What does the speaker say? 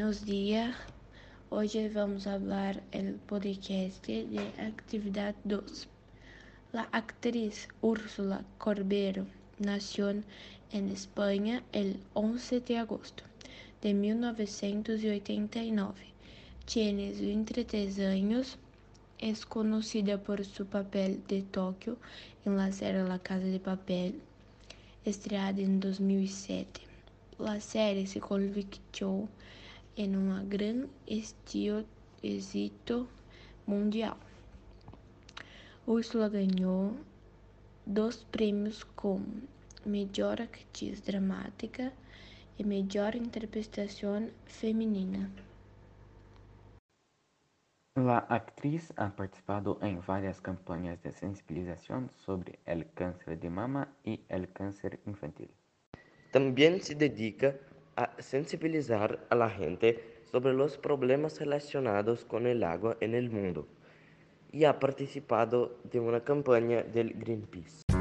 buenos días. Hoy vamos hablar el podcast de Actividad 2. La actriz Úrsula Corbero nació en España el 11 de agosto de 1989. Tiene 23 años. Es conocida por su papel de Tokio en la serie La Casa de Papel, estreada en 2007. La serie se convirtió en un gran éxito mundial. Úrsula ganhou dois prêmios como Melhor Actriz Dramática e Melhor Interpretação Feminina. La actriz ha participado en varias campañas de sensibilización sobre el cáncer de mama y el cáncer infantil. También se dedica a sensibilizar a la gente sobre los problemas relacionados con el agua en el mundo y ha participado de una campaña del Greenpeace.